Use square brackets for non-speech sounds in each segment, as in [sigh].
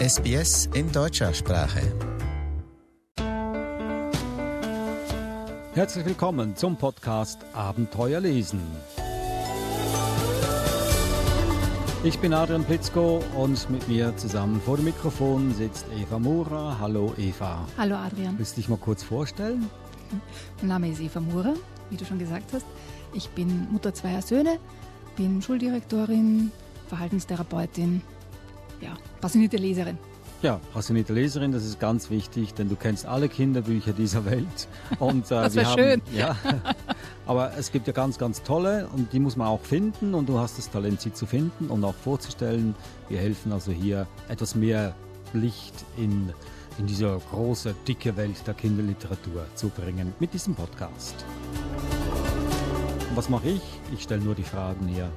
SBS in deutscher Sprache. Herzlich willkommen zum Podcast Abenteuer lesen. Ich bin Adrian Plitzko und mit mir zusammen vor dem Mikrofon sitzt Eva Mura. Hallo Eva. Hallo Adrian. Willst du dich mal kurz vorstellen? Mein Name ist Eva Mura, wie du schon gesagt hast. Ich bin Mutter zweier Söhne, bin Schuldirektorin, Verhaltenstherapeutin, ja, passionierte Leserin. Ja, passionierte Leserin, das ist ganz wichtig, denn du kennst alle Kinderbücher dieser Welt. [laughs] Und, äh, das wäre schön. Ja, aber es gibt ja ganz, ganz tolle und die muss man auch finden und du hast das Talent, sie zu finden und auch vorzustellen. Wir helfen also hier etwas mehr Licht in, in diese große, dicke Welt der Kinderliteratur zu bringen mit diesem Podcast. Und was mache ich? Ich stelle nur die Fragen hier.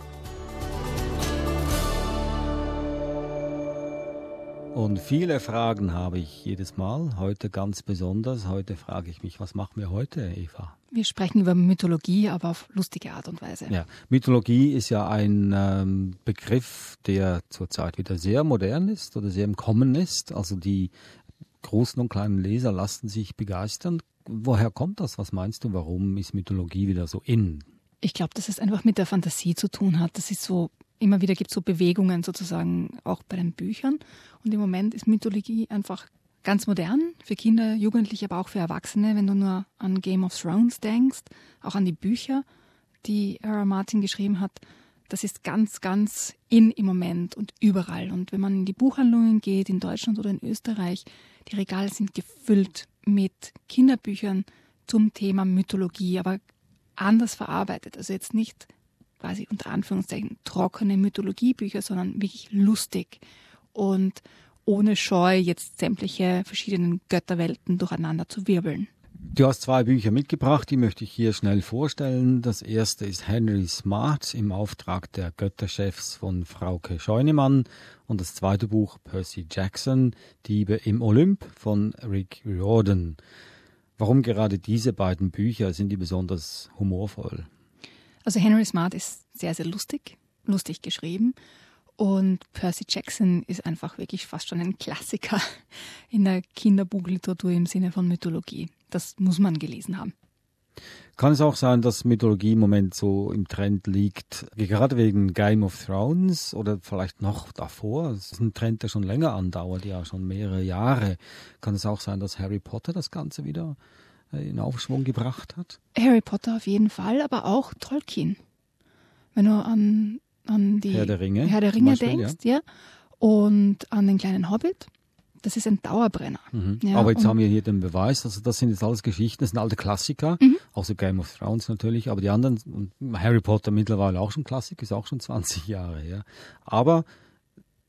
Und viele Fragen habe ich jedes Mal, heute ganz besonders. Heute frage ich mich, was machen wir heute, Eva? Wir sprechen über Mythologie, aber auf lustige Art und Weise. Ja, Mythologie ist ja ein ähm, Begriff, der zurzeit wieder sehr modern ist oder sehr im Kommen ist. Also die großen und kleinen Leser lassen sich begeistern. Woher kommt das? Was meinst du? Warum ist Mythologie wieder so in? Ich glaube, dass es einfach mit der Fantasie zu tun hat. Das ist so immer wieder gibt es so Bewegungen sozusagen auch bei den Büchern. Und im Moment ist Mythologie einfach ganz modern für Kinder, Jugendliche, aber auch für Erwachsene. Wenn du nur an Game of Thrones denkst, auch an die Bücher, die R. Martin geschrieben hat, das ist ganz, ganz in im Moment und überall. Und wenn man in die Buchhandlungen geht, in Deutschland oder in Österreich, die Regale sind gefüllt mit Kinderbüchern zum Thema Mythologie, aber anders verarbeitet. Also jetzt nicht quasi unter Anführungszeichen trockene Mythologiebücher, sondern wirklich lustig und ohne Scheu jetzt sämtliche verschiedenen Götterwelten durcheinander zu wirbeln. Du hast zwei Bücher mitgebracht, die möchte ich hier schnell vorstellen. Das erste ist Henry Smart im Auftrag der Götterchefs von Frauke Scheunemann und das zweite Buch Percy Jackson, Diebe im Olymp von Rick Riordan. Warum gerade diese beiden Bücher sind die besonders humorvoll? Also Henry Smart ist sehr, sehr lustig, lustig geschrieben. Und Percy Jackson ist einfach wirklich fast schon ein Klassiker in der Kinderbuchliteratur im Sinne von Mythologie. Das muss man gelesen haben. Kann es auch sein, dass Mythologie im Moment so im Trend liegt, gerade wegen Game of Thrones oder vielleicht noch davor? Es ist ein Trend, der schon länger andauert, ja schon mehrere Jahre. Kann es auch sein, dass Harry Potter das Ganze wieder in Aufschwung gebracht hat? Harry Potter auf jeden Fall, aber auch Tolkien. Wenn du an, an die Herr der Ringe, Herr der Ringe Beispiel, denkst, ja. ja. Und an den kleinen Hobbit. Das ist ein Dauerbrenner. Mhm. Ja, aber jetzt haben wir hier den Beweis, also das sind jetzt alles Geschichten, das sind alte Klassiker, mhm. außer Game of Thrones natürlich, aber die anderen, Harry Potter mittlerweile auch schon Klassik, ist auch schon 20 [laughs] Jahre her. Aber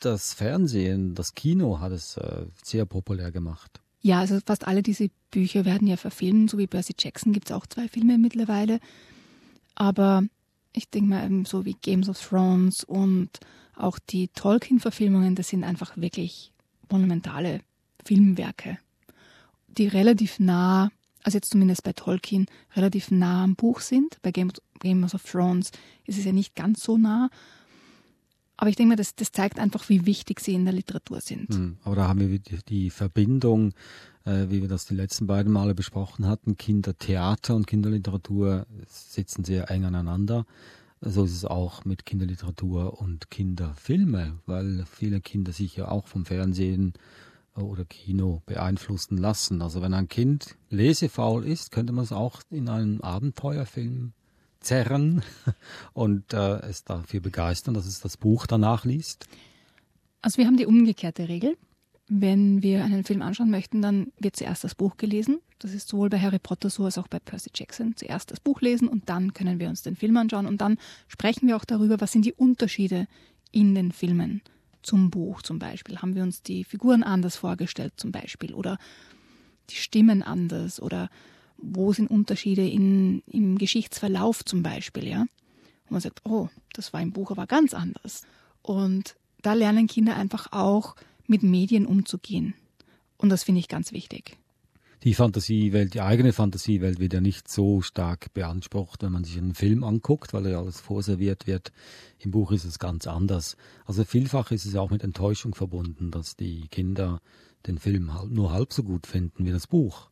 das Fernsehen, das Kino hat es äh, sehr populär gemacht. Ja, also fast alle diese Bücher werden ja verfilmt, so wie Percy Jackson gibt es auch zwei Filme mittlerweile. Aber ich denke mal, so wie Games of Thrones und auch die Tolkien-Verfilmungen, das sind einfach wirklich monumentale Filmwerke, die relativ nah, also jetzt zumindest bei Tolkien, relativ nah am Buch sind. Bei Games of Thrones ist es ja nicht ganz so nah, aber ich denke mal, das, das zeigt einfach, wie wichtig sie in der Literatur sind. Hm, aber da haben wir die Verbindung, äh, wie wir das die letzten beiden Male besprochen hatten. Kindertheater und Kinderliteratur sitzen sehr eng aneinander. So ist es auch mit Kinderliteratur und Kinderfilme, weil viele Kinder sich ja auch vom Fernsehen oder Kino beeinflussen lassen. Also wenn ein Kind lesefaul ist, könnte man es auch in einen Abenteuerfilm zerren [laughs] und äh, es dafür begeistern, dass es das Buch danach liest? Also wir haben die umgekehrte Regel. Wenn wir einen Film anschauen möchten, dann wird zuerst das Buch gelesen. Das ist sowohl bei Harry Potter so als auch bei Percy Jackson. Zuerst das Buch lesen und dann können wir uns den Film anschauen und dann sprechen wir auch darüber, was sind die Unterschiede in den Filmen zum Buch zum Beispiel. Haben wir uns die Figuren anders vorgestellt zum Beispiel oder die Stimmen anders oder wo sind Unterschiede in, im Geschichtsverlauf zum Beispiel, ja? Und man sagt, oh, das war im Buch aber ganz anders. Und da lernen Kinder einfach auch mit Medien umzugehen. Und das finde ich ganz wichtig. Die Fantasiewelt, die eigene Fantasiewelt wird ja nicht so stark beansprucht, wenn man sich einen Film anguckt, weil ja alles vorserviert wird. Im Buch ist es ganz anders. Also vielfach ist es auch mit Enttäuschung verbunden, dass die Kinder den Film nur halb so gut finden wie das Buch.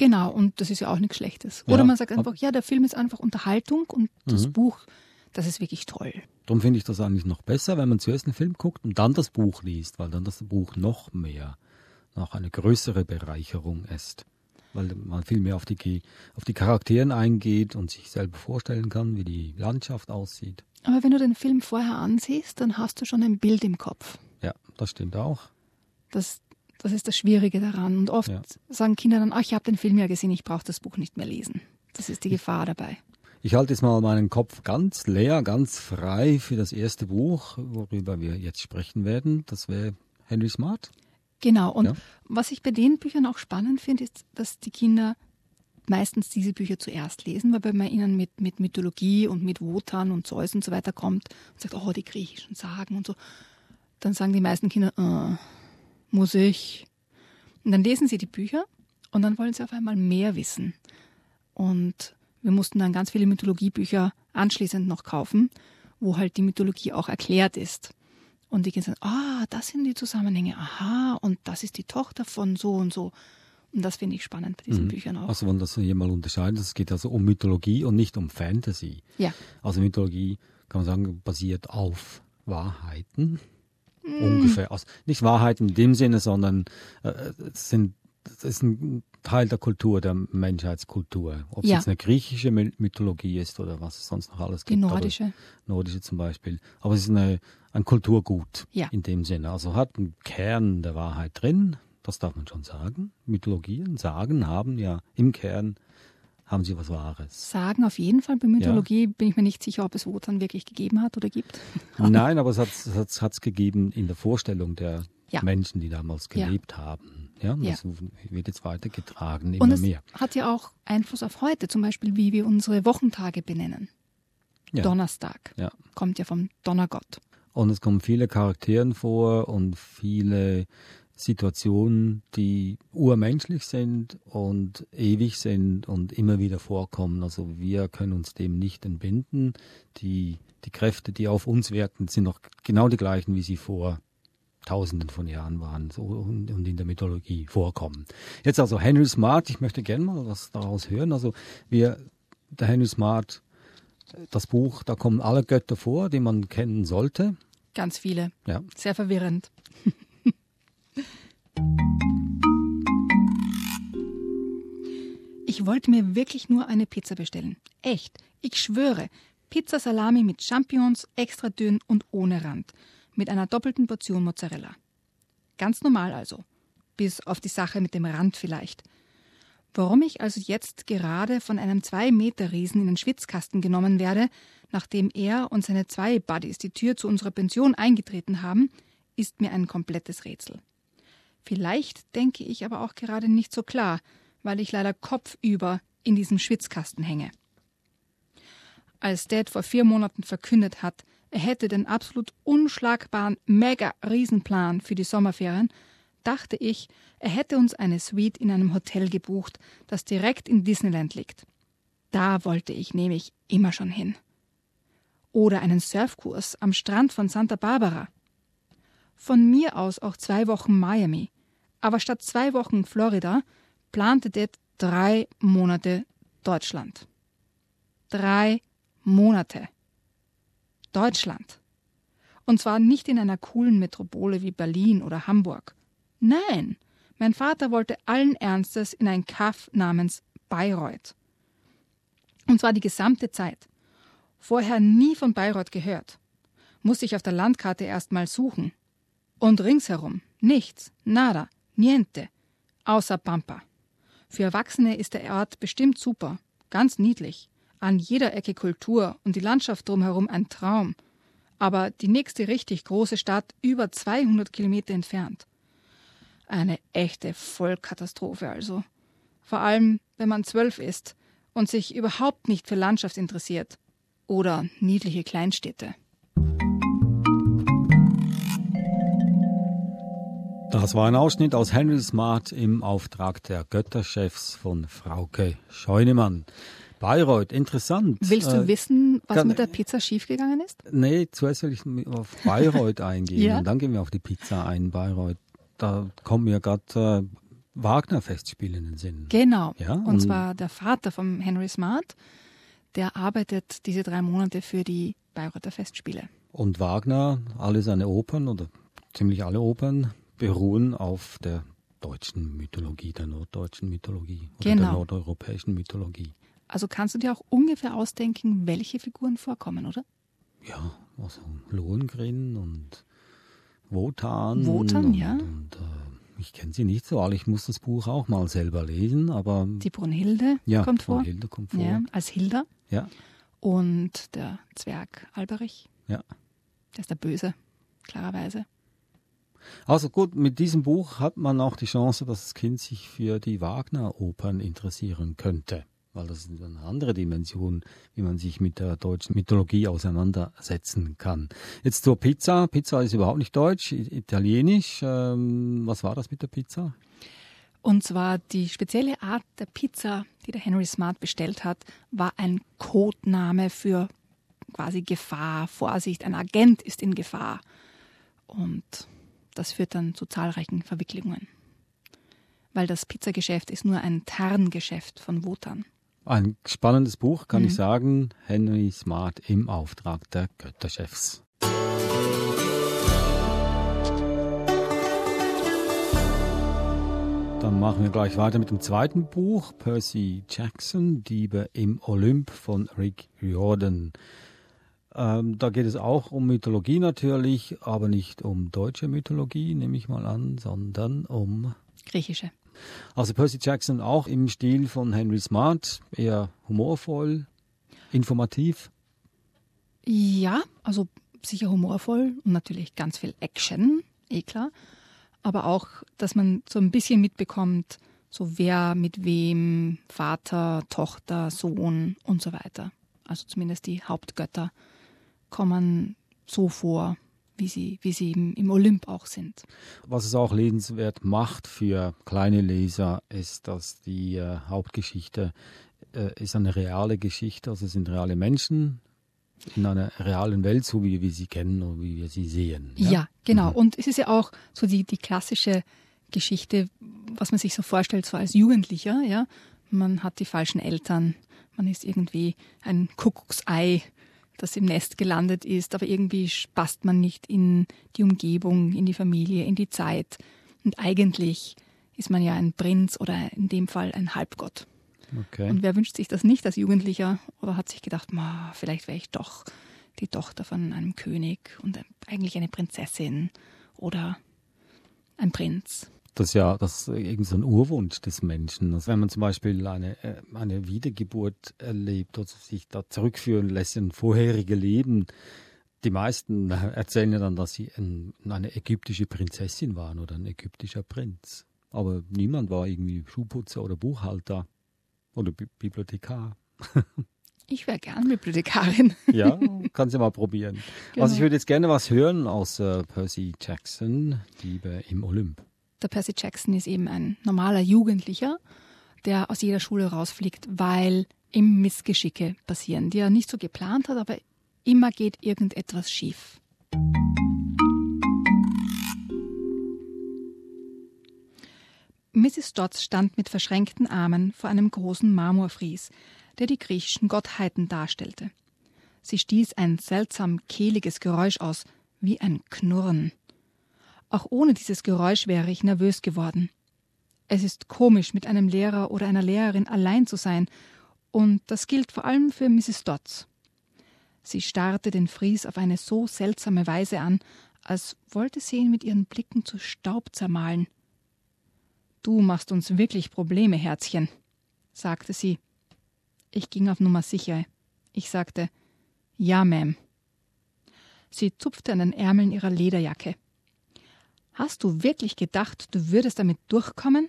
Genau, und das ist ja auch nichts Schlechtes. Oder ja, man sagt einfach, ja, der Film ist einfach Unterhaltung und das mhm. Buch, das ist wirklich toll. Darum finde ich das eigentlich noch besser, wenn man zuerst einen Film guckt und dann das Buch liest, weil dann das Buch noch mehr, noch eine größere Bereicherung ist. Weil man viel mehr auf die, auf die Charakteren eingeht und sich selber vorstellen kann, wie die Landschaft aussieht. Aber wenn du den Film vorher ansiehst, dann hast du schon ein Bild im Kopf. Ja, das stimmt auch. Das, das ist das Schwierige daran. Und oft ja. sagen Kinder dann, ach, ich habe den Film ja gesehen, ich brauche das Buch nicht mehr lesen. Das ist die Gefahr dabei. Ich halte jetzt mal meinen Kopf ganz leer, ganz frei für das erste Buch, worüber wir jetzt sprechen werden. Das wäre Henry Smart. Genau. Und ja. was ich bei den Büchern auch spannend finde, ist, dass die Kinder meistens diese Bücher zuerst lesen, weil wenn man ihnen mit, mit Mythologie und mit Wotan und Zeus und so weiter kommt und sagt, oh, die griechischen Sagen und so, dann sagen die meisten Kinder, äh, muss ich. Und dann lesen sie die Bücher und dann wollen sie auf einmal mehr wissen. Und wir mussten dann ganz viele Mythologiebücher anschließend noch kaufen, wo halt die Mythologie auch erklärt ist. Und die Kinder sagen, ah, das sind die Zusammenhänge, aha, und das ist die Tochter von so und so. Und das finde ich spannend bei diesen mhm. Büchern auch. Also, wenn das hier mal unterscheiden, es geht also um Mythologie und nicht um Fantasy. Ja. Also, Mythologie, kann man sagen, basiert auf Wahrheiten. Mm. Ungefähr. Also nicht Wahrheiten in dem Sinne, sondern äh, es sind das ist ein Teil der Kultur, der Menschheitskultur. Ob es ja. jetzt eine griechische Mythologie ist oder was es sonst noch alles gibt. Die nordische. Nordische zum Beispiel. Aber es ist eine, ein Kulturgut ja. in dem Sinne. Also hat einen Kern der Wahrheit drin, das darf man schon sagen. Mythologien, Sagen haben ja im Kern haben sie was Wahres. Sagen auf jeden Fall. Bei Mythologie ja. bin ich mir nicht sicher, ob es Wotan wirklich gegeben hat oder gibt. [laughs] Nein, aber es hat es gegeben in der Vorstellung der ja. Menschen, die damals gelebt haben. Ja, das ja. wird jetzt weitergetragen, immer Und es mehr. hat ja auch Einfluss auf heute, zum Beispiel wie wir unsere Wochentage benennen. Ja. Donnerstag ja. kommt ja vom Donnergott. Und es kommen viele Charakteren vor und viele Situationen, die urmenschlich sind und ewig sind und immer wieder vorkommen. Also wir können uns dem nicht entbinden. Die, die Kräfte, die auf uns wirken, sind noch genau die gleichen, wie sie vor Tausenden von Jahren waren so, und, und in der Mythologie vorkommen. Jetzt also Henry Smart, ich möchte gerne mal was daraus hören. Also wir, der Henry Smart, das Buch, da kommen alle Götter vor, die man kennen sollte. Ganz viele. Ja. Sehr verwirrend. [laughs] Ich wollte mir wirklich nur eine Pizza bestellen. Echt. Ich schwöre. Pizza Salami mit Champignons, extra dünn und ohne Rand mit einer doppelten Portion Mozzarella. Ganz normal also, bis auf die Sache mit dem Rand vielleicht. Warum ich also jetzt gerade von einem Zwei-Meter-Riesen in den Schwitzkasten genommen werde, nachdem er und seine zwei Buddies die Tür zu unserer Pension eingetreten haben, ist mir ein komplettes Rätsel. Vielleicht denke ich aber auch gerade nicht so klar, weil ich leider kopfüber in diesem Schwitzkasten hänge. Als Dad vor vier Monaten verkündet hat, er hätte den absolut unschlagbaren Mega-Riesenplan für die Sommerferien, dachte ich, er hätte uns eine Suite in einem Hotel gebucht, das direkt in Disneyland liegt. Da wollte ich nämlich immer schon hin. Oder einen Surfkurs am Strand von Santa Barbara. Von mir aus auch zwei Wochen Miami. Aber statt zwei Wochen Florida plante Dad drei Monate Deutschland. Drei Monate. Deutschland. Und zwar nicht in einer coolen Metropole wie Berlin oder Hamburg. Nein, mein Vater wollte allen Ernstes in ein Kaff namens Bayreuth. Und zwar die gesamte Zeit. Vorher nie von Bayreuth gehört. Musste ich auf der Landkarte erst mal suchen. Und ringsherum nichts, nada, niente, außer Pampa. Für Erwachsene ist der Ort bestimmt super, ganz niedlich an jeder Ecke Kultur und die Landschaft drumherum ein Traum. Aber die nächste richtig große Stadt über 200 Kilometer entfernt. Eine echte Vollkatastrophe also. Vor allem, wenn man zwölf ist und sich überhaupt nicht für Landschaft interessiert. Oder niedliche Kleinstädte. Das war ein Ausschnitt aus Henry Smart im Auftrag der Götterchefs von Frauke Scheunemann. Bayreuth, interessant. Willst du äh, wissen, was kann, mit der Pizza schiefgegangen ist? Nee, zuerst will ich auf Bayreuth [laughs] eingehen ja? und dann gehen wir auf die Pizza ein, Bayreuth. Da kommen mir gerade äh, Wagner-Festspiele in den Sinn. Genau. Ja? Und, und zwar der Vater von Henry Smart, der arbeitet diese drei Monate für die Bayreuther Festspiele. Und Wagner, alle seine Opern oder ziemlich alle Opern beruhen auf der deutschen Mythologie, der norddeutschen Mythologie oder genau. der nordeuropäischen Mythologie. Also kannst du dir auch ungefähr ausdenken, welche Figuren vorkommen, oder? Ja, also Lohengrin und Wotan. Wotan, und, ja. Und, äh, ich kenne sie nicht so alle. Ich muss das Buch auch mal selber lesen, aber. Die Brunhilde ja, kommt vor. Brunhilde kommt vor. Ja, als Hilda. Ja. Und der Zwerg Alberich. Ja. Der ist der Böse, klarerweise. Also gut, mit diesem Buch hat man auch die Chance, dass das Kind sich für die Wagner-Opern interessieren könnte. Weil das ist eine andere Dimension, wie man sich mit der deutschen Mythologie auseinandersetzen kann. Jetzt zur Pizza. Pizza ist überhaupt nicht deutsch, italienisch. Ähm, was war das mit der Pizza? Und zwar die spezielle Art der Pizza, die der Henry Smart bestellt hat, war ein Codename für quasi Gefahr, Vorsicht, ein Agent ist in Gefahr. Und das führt dann zu zahlreichen Verwicklungen. Weil das Pizzageschäft ist nur ein Tarngeschäft von Wotan. Ein spannendes Buch, kann mhm. ich sagen. Henry Smart im Auftrag der Götterchefs. Dann machen wir gleich weiter mit dem zweiten Buch, Percy Jackson, Diebe im Olymp von Rick Riordan. Ähm, da geht es auch um Mythologie natürlich, aber nicht um deutsche Mythologie, nehme ich mal an, sondern um griechische. Also Percy Jackson auch im Stil von Henry Smart, eher humorvoll, informativ. Ja, also sicher humorvoll und natürlich ganz viel Action, eh klar. Aber auch, dass man so ein bisschen mitbekommt, so wer mit wem, Vater, Tochter, Sohn und so weiter. Also zumindest die Hauptgötter kommen so vor, wie sie, wie sie im, im Olymp auch sind. Was es auch lesenswert macht für kleine Leser, ist, dass die äh, Hauptgeschichte äh, ist eine reale Geschichte, also es sind reale Menschen in einer realen Welt, so wie wir sie kennen und wie wir sie sehen. Ja, ja genau. Mhm. Und es ist ja auch so die, die klassische Geschichte, was man sich so vorstellt, so als Jugendlicher, ja. Man hat die falschen Eltern, man ist irgendwie ein Kuckucksei das im Nest gelandet ist, aber irgendwie passt man nicht in die Umgebung, in die Familie, in die Zeit. Und eigentlich ist man ja ein Prinz oder in dem Fall ein Halbgott. Okay. Und wer wünscht sich das nicht als Jugendlicher oder hat sich gedacht, vielleicht wäre ich doch die Tochter von einem König und eigentlich eine Prinzessin oder ein Prinz. Das ist ja das ist irgendwie so ein Urwunsch des Menschen. Also wenn man zum Beispiel eine, äh, eine Wiedergeburt erlebt oder sich da zurückführen lässt in vorherige Leben, die meisten erzählen ja dann, dass sie ein, eine ägyptische Prinzessin waren oder ein ägyptischer Prinz. Aber niemand war irgendwie Schuhputzer oder Buchhalter oder Bi Bibliothekar. [laughs] Ich wäre gern Bibliothekarin. ja, [laughs] kann sie mal probieren. Genau. Also ich würde jetzt gerne was hören aus äh, Percy Jackson, Liebe im Olymp. Der Percy Jackson ist eben ein normaler Jugendlicher, der aus jeder Schule rausfliegt, weil ihm Missgeschicke passieren, die er nicht so geplant hat, aber immer geht irgendetwas schief. Mrs. Dodds stand mit verschränkten Armen vor einem großen Marmorfries, der die griechischen Gottheiten darstellte. Sie stieß ein seltsam kehliges Geräusch aus, wie ein Knurren. Auch ohne dieses Geräusch wäre ich nervös geworden. Es ist komisch, mit einem Lehrer oder einer Lehrerin allein zu sein, und das gilt vor allem für Mrs. Dodds. Sie starrte den Fries auf eine so seltsame Weise an, als wollte sie ihn mit ihren Blicken zu Staub zermahlen. Du machst uns wirklich Probleme, Herzchen, sagte sie. Ich ging auf Nummer sicher. Ich sagte Ja, Ma'am. Sie zupfte an den Ärmeln ihrer Lederjacke. Hast du wirklich gedacht, du würdest damit durchkommen?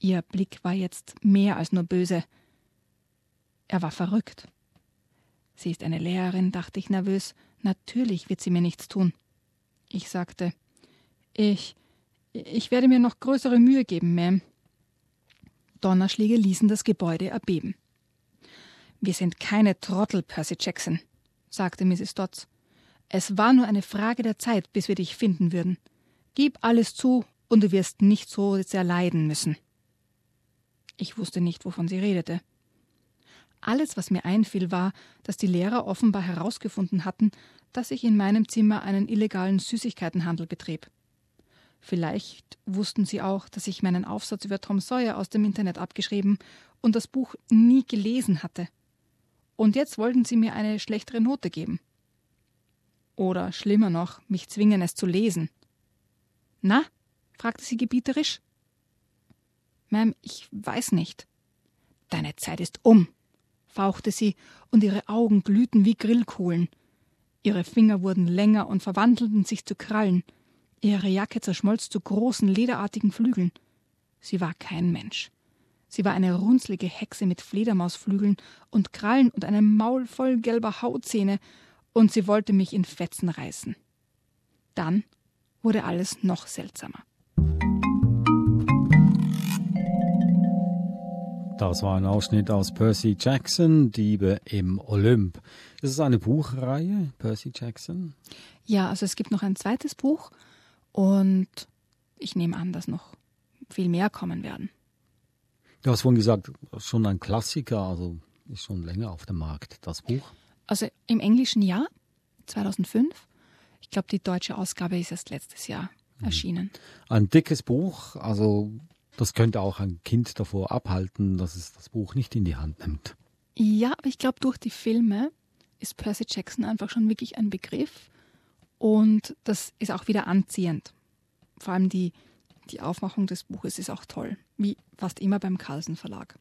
Ihr Blick war jetzt mehr als nur böse. Er war verrückt. Sie ist eine Lehrerin, dachte ich nervös. Natürlich wird sie mir nichts tun. Ich sagte, ich, Ich werde mir noch größere Mühe geben, Ma'am. Donnerschläge ließen das Gebäude erbeben. Wir sind keine Trottel, Percy Jackson, sagte Mrs. Dodds. Es war nur eine Frage der Zeit, bis wir dich finden würden. Gib alles zu, und du wirst nicht so sehr leiden müssen. Ich wusste nicht, wovon sie redete. Alles, was mir einfiel, war, dass die Lehrer offenbar herausgefunden hatten, dass ich in meinem Zimmer einen illegalen Süßigkeitenhandel betrieb. Vielleicht wussten sie auch, dass ich meinen Aufsatz über Tom Sawyer aus dem Internet abgeschrieben und das Buch nie gelesen hatte. Und jetzt wollten sie mir eine schlechtere Note geben. Oder schlimmer noch, mich zwingen, es zu lesen. Na? fragte sie gebieterisch. Ma'am, ich weiß nicht. Deine Zeit ist um, fauchte sie, und ihre Augen glühten wie Grillkohlen. Ihre Finger wurden länger und verwandelten sich zu Krallen. Ihre Jacke zerschmolz zu großen, lederartigen Flügeln. Sie war kein Mensch. Sie war eine runzlige Hexe mit Fledermausflügeln und Krallen und einem Maul voll gelber Hautzähne, und sie wollte mich in Fetzen reißen. Dann wurde alles noch seltsamer. Das war ein Ausschnitt aus Percy Jackson, Diebe im Olymp. Ist es eine Buchreihe, Percy Jackson? Ja, also es gibt noch ein zweites Buch und ich nehme an, dass noch viel mehr kommen werden. Du hast vorhin gesagt, schon ein Klassiker, also ist schon länger auf dem Markt, das Buch. Also im englischen Jahr, 2005. Ich glaube, die deutsche Ausgabe ist erst letztes Jahr mhm. erschienen. Ein dickes Buch, also das könnte auch ein Kind davor abhalten, dass es das Buch nicht in die Hand nimmt. Ja, aber ich glaube, durch die Filme ist Percy Jackson einfach schon wirklich ein Begriff und das ist auch wieder anziehend. Vor allem die, die Aufmachung des Buches ist auch toll, wie fast immer beim Carlsen Verlag.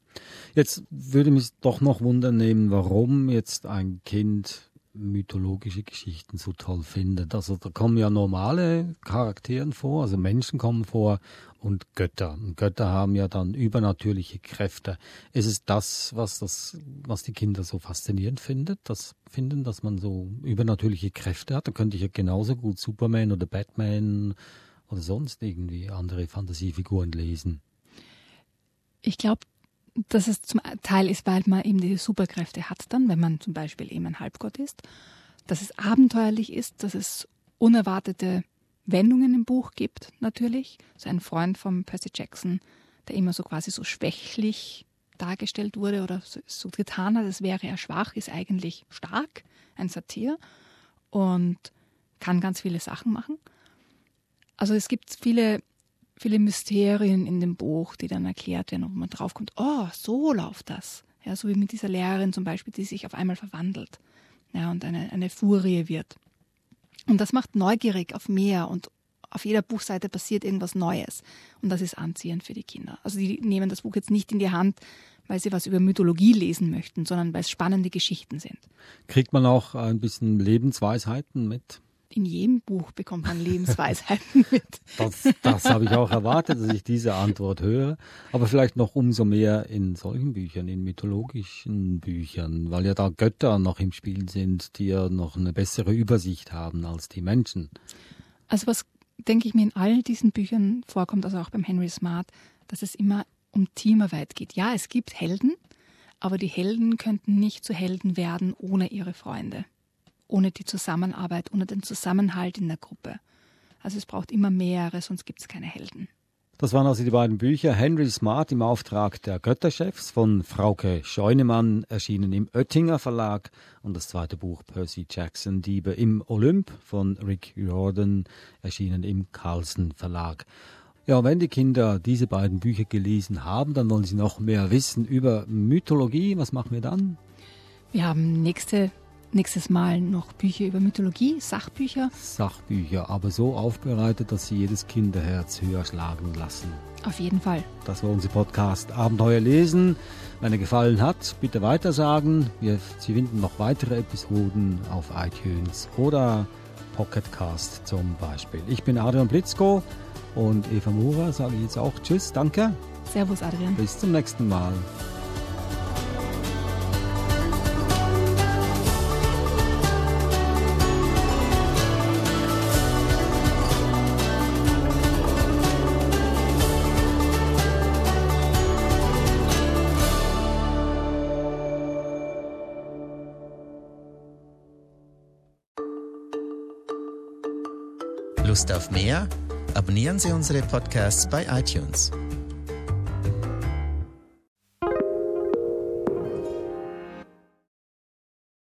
Jetzt würde mich doch noch wundern nehmen, warum jetzt ein Kind mythologische Geschichten so toll findet. Also da kommen ja normale Charakteren vor, also Menschen kommen vor und Götter. Und Götter haben ja dann übernatürliche Kräfte. Ist es das, was das, was die Kinder so faszinierend findet, das finden, dass man so übernatürliche Kräfte hat? Da könnte ich ja genauso gut Superman oder Batman oder sonst irgendwie andere Fantasiefiguren lesen. Ich glaube, dass es zum Teil ist, weil man eben diese Superkräfte hat dann, wenn man zum Beispiel eben ein Halbgott ist, dass es abenteuerlich ist, dass es unerwartete Wendungen im Buch gibt, natürlich. So ein Freund von Percy Jackson, der immer so quasi so schwächlich dargestellt wurde oder so, so getan hat, als wäre er schwach, ist eigentlich stark, ein Satir und kann ganz viele Sachen machen. Also es gibt viele viele Mysterien in dem Buch, die dann erklärt werden, wo man draufkommt, oh, so läuft das. Ja, so wie mit dieser Lehrerin zum Beispiel, die sich auf einmal verwandelt ja, und eine, eine Furie wird. Und das macht neugierig auf mehr und auf jeder Buchseite passiert irgendwas Neues. Und das ist anziehend für die Kinder. Also die nehmen das Buch jetzt nicht in die Hand, weil sie was über Mythologie lesen möchten, sondern weil es spannende Geschichten sind. Kriegt man auch ein bisschen Lebensweisheiten mit? In jedem Buch bekommt man Lebensweisheiten [laughs] mit. Das, das habe ich auch erwartet, dass ich diese Antwort höre. Aber vielleicht noch umso mehr in solchen Büchern, in mythologischen Büchern, weil ja da Götter noch im Spiel sind, die ja noch eine bessere Übersicht haben als die Menschen. Also was, denke ich mir, in all diesen Büchern vorkommt, also auch beim Henry Smart, dass es immer um Teamarbeit geht. Ja, es gibt Helden, aber die Helden könnten nicht zu Helden werden ohne ihre Freunde ohne die Zusammenarbeit, ohne den Zusammenhalt in der Gruppe. Also es braucht immer mehrere, sonst gibt es keine Helden. Das waren also die beiden Bücher Henry Smart im Auftrag der Götterchefs von Frauke Scheunemann, erschienen im Oettinger Verlag und das zweite Buch Percy Jackson Diebe im Olymp von Rick Jordan, erschienen im Carlsen Verlag. Ja, wenn die Kinder diese beiden Bücher gelesen haben, dann wollen sie noch mehr wissen über Mythologie. Was machen wir dann? Wir haben nächste nächstes Mal noch Bücher über Mythologie, Sachbücher. Sachbücher, aber so aufbereitet, dass sie jedes Kinderherz höher schlagen lassen. Auf jeden Fall. Das war unser Podcast Abenteuer lesen. Wenn er gefallen hat, bitte weitersagen. Wir, sie finden noch weitere Episoden auf iTunes oder Pocketcast zum Beispiel. Ich bin Adrian Blitzko und Eva Mura sage ich jetzt auch Tschüss, danke. Servus Adrian. Bis zum nächsten Mal. Lust auf mehr? Abonnieren Sie unsere Podcasts bei iTunes.